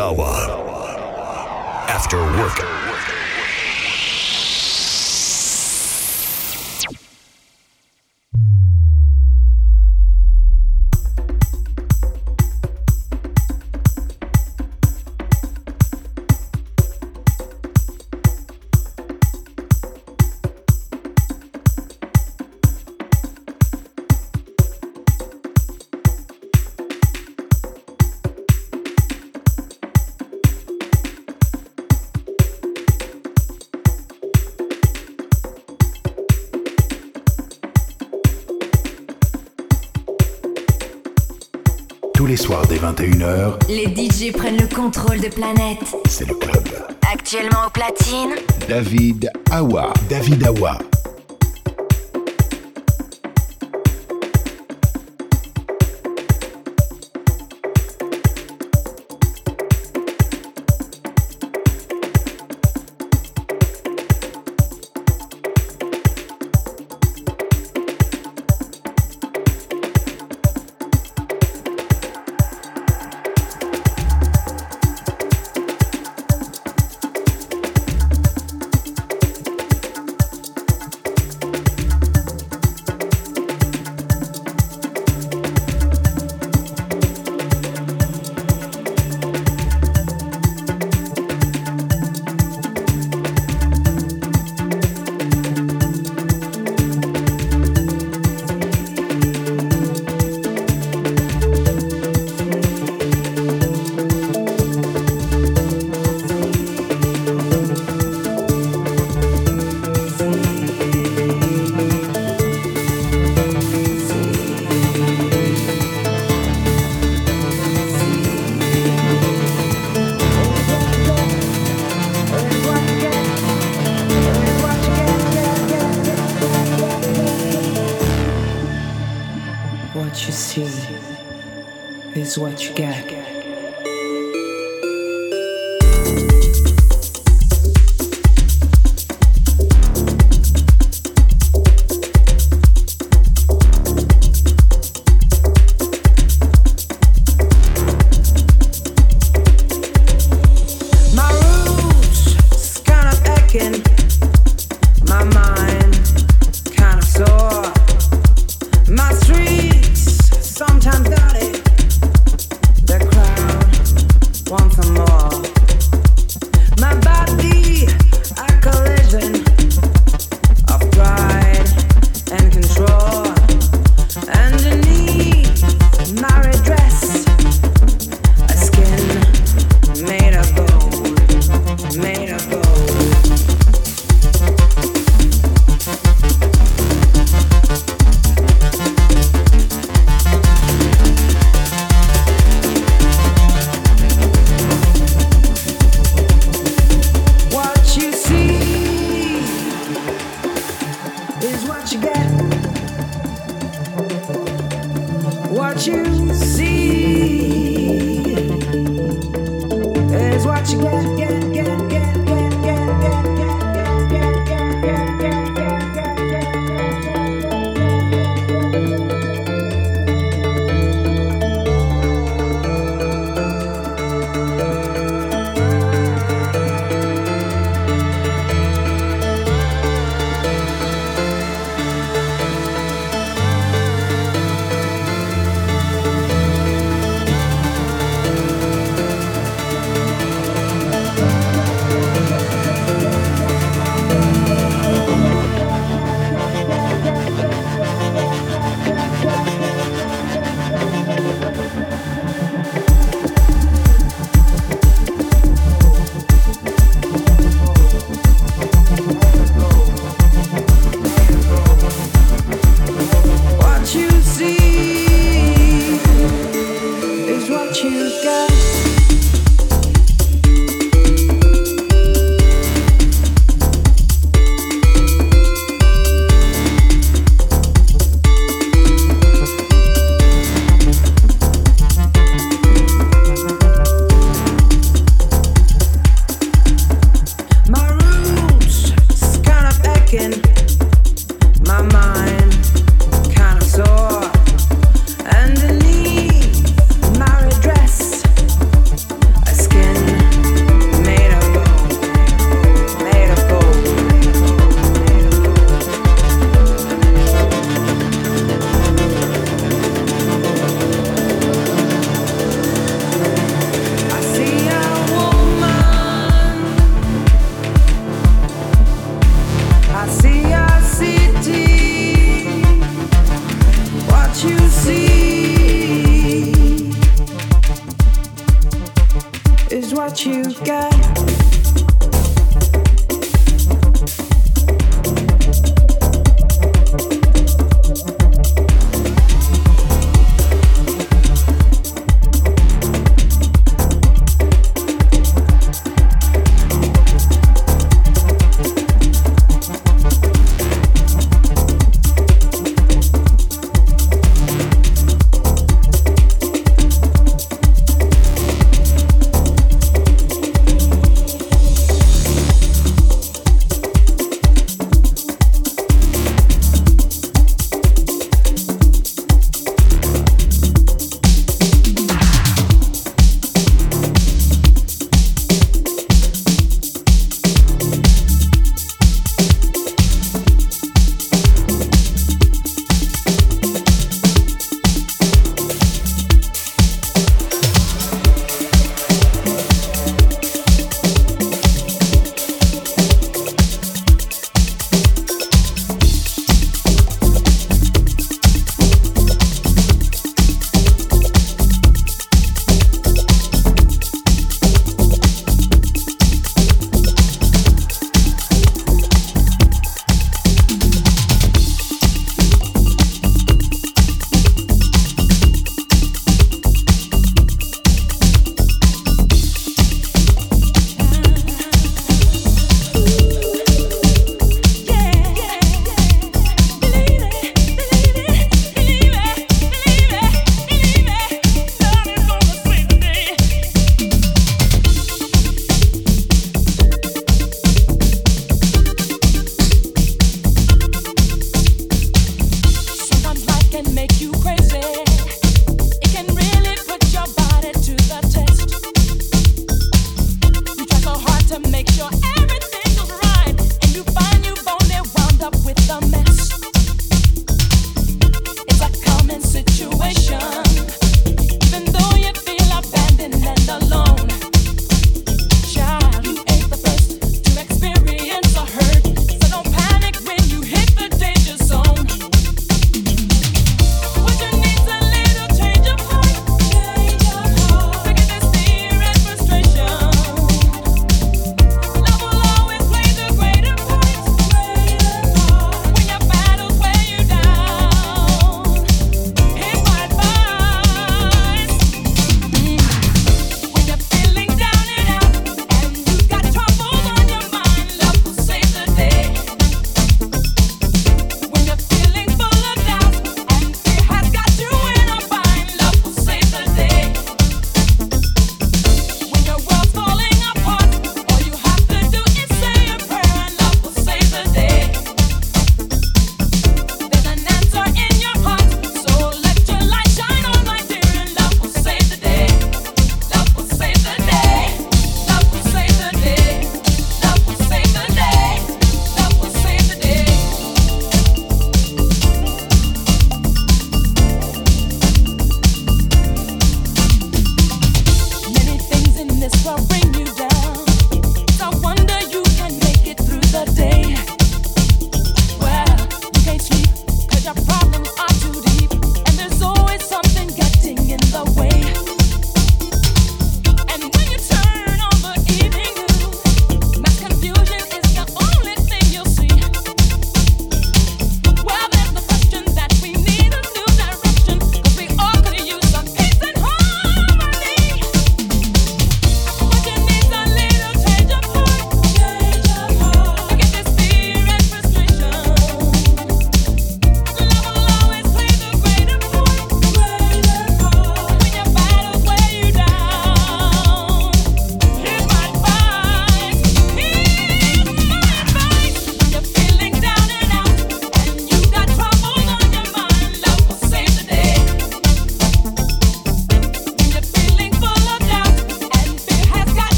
After work. After work. Dès 21h, les DJ prennent le contrôle de planète. C'est le club. Actuellement au platine, David Awa. David Awa.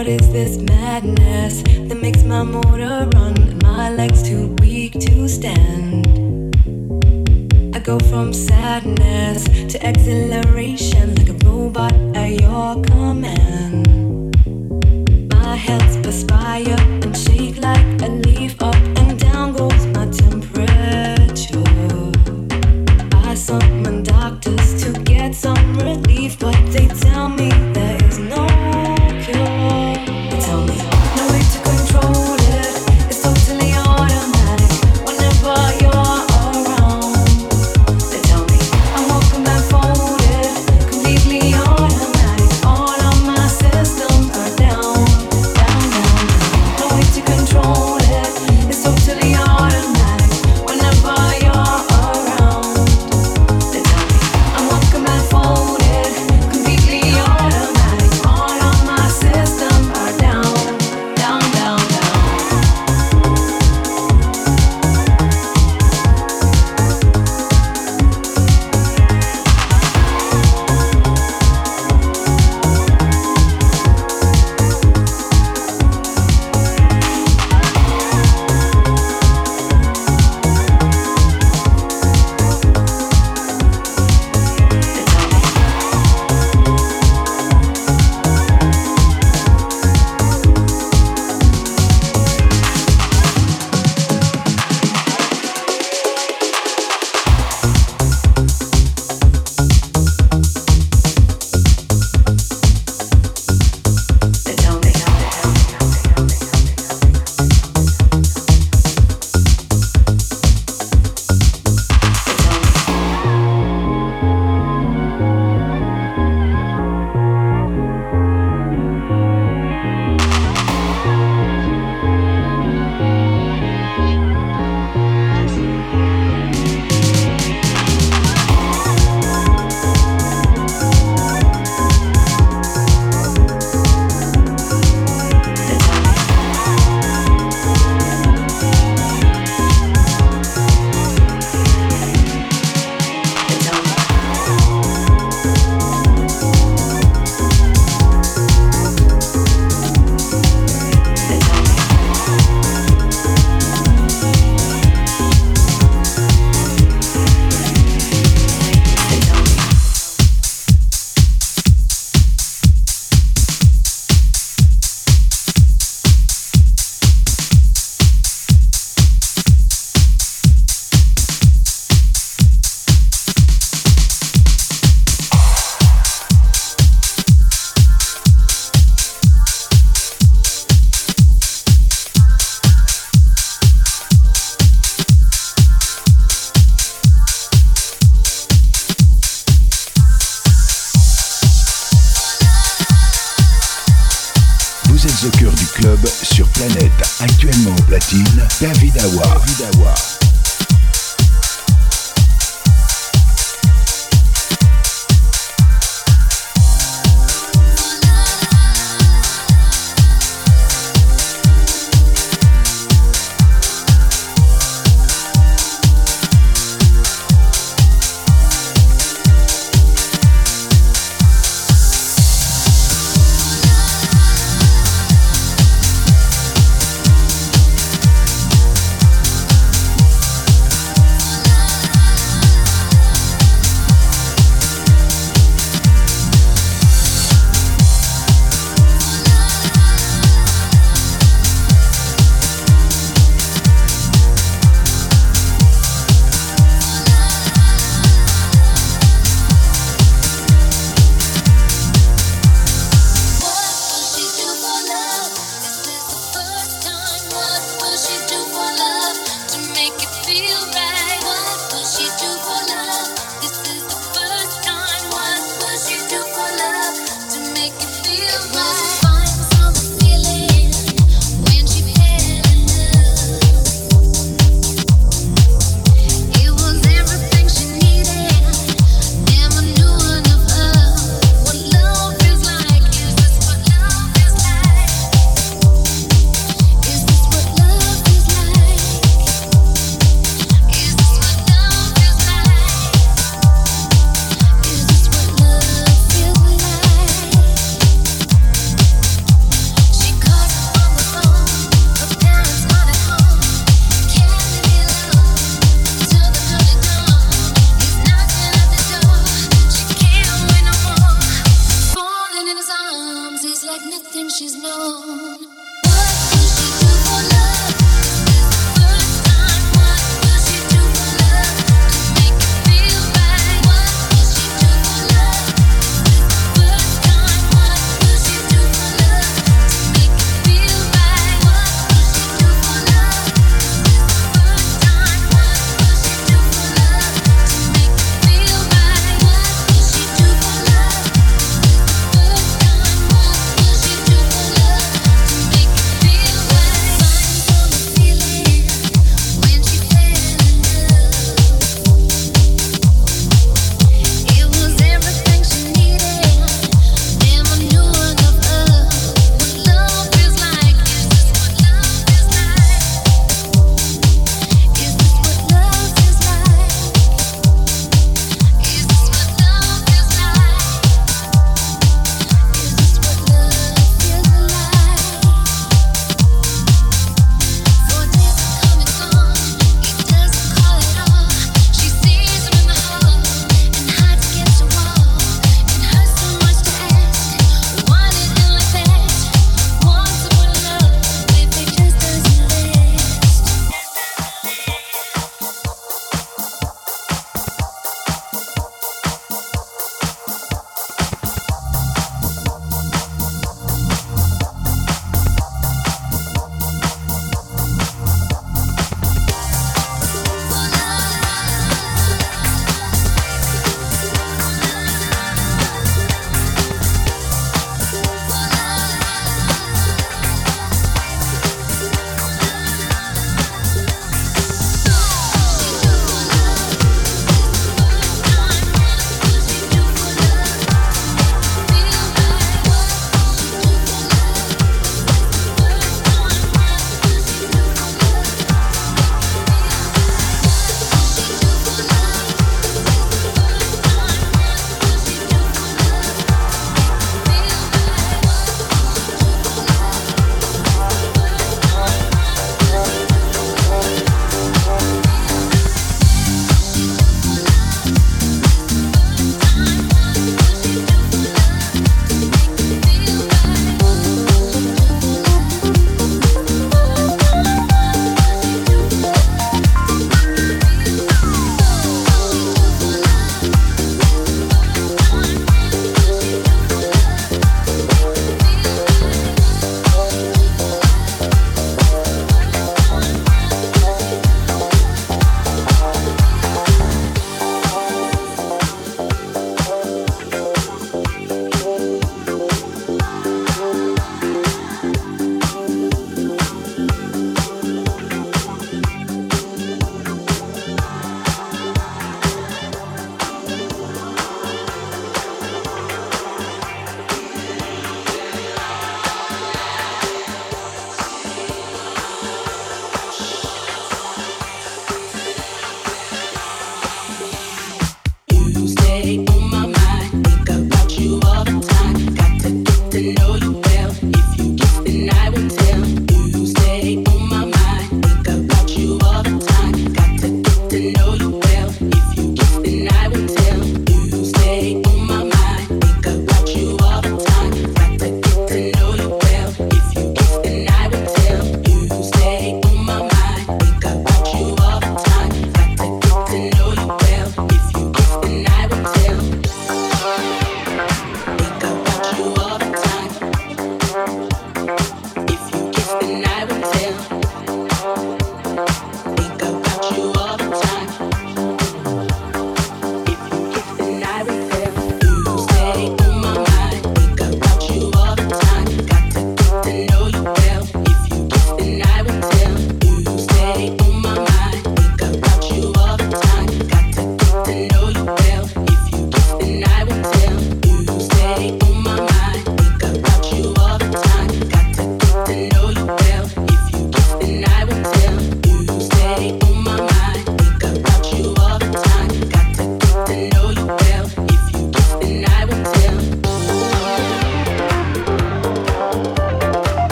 What is this madness that makes my motor run and my legs too weak to stand? I go from sadness to exhilaration like a robot at your command. My hands perspire and shake like a leaf up.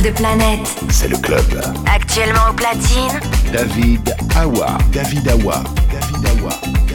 De planète. C'est le club. Actuellement au platine. David Awa. David Awa. David Awa.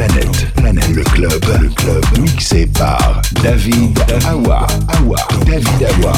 Planète, Planète, le club, le club, mixé par David Awa, Awa, David Awa.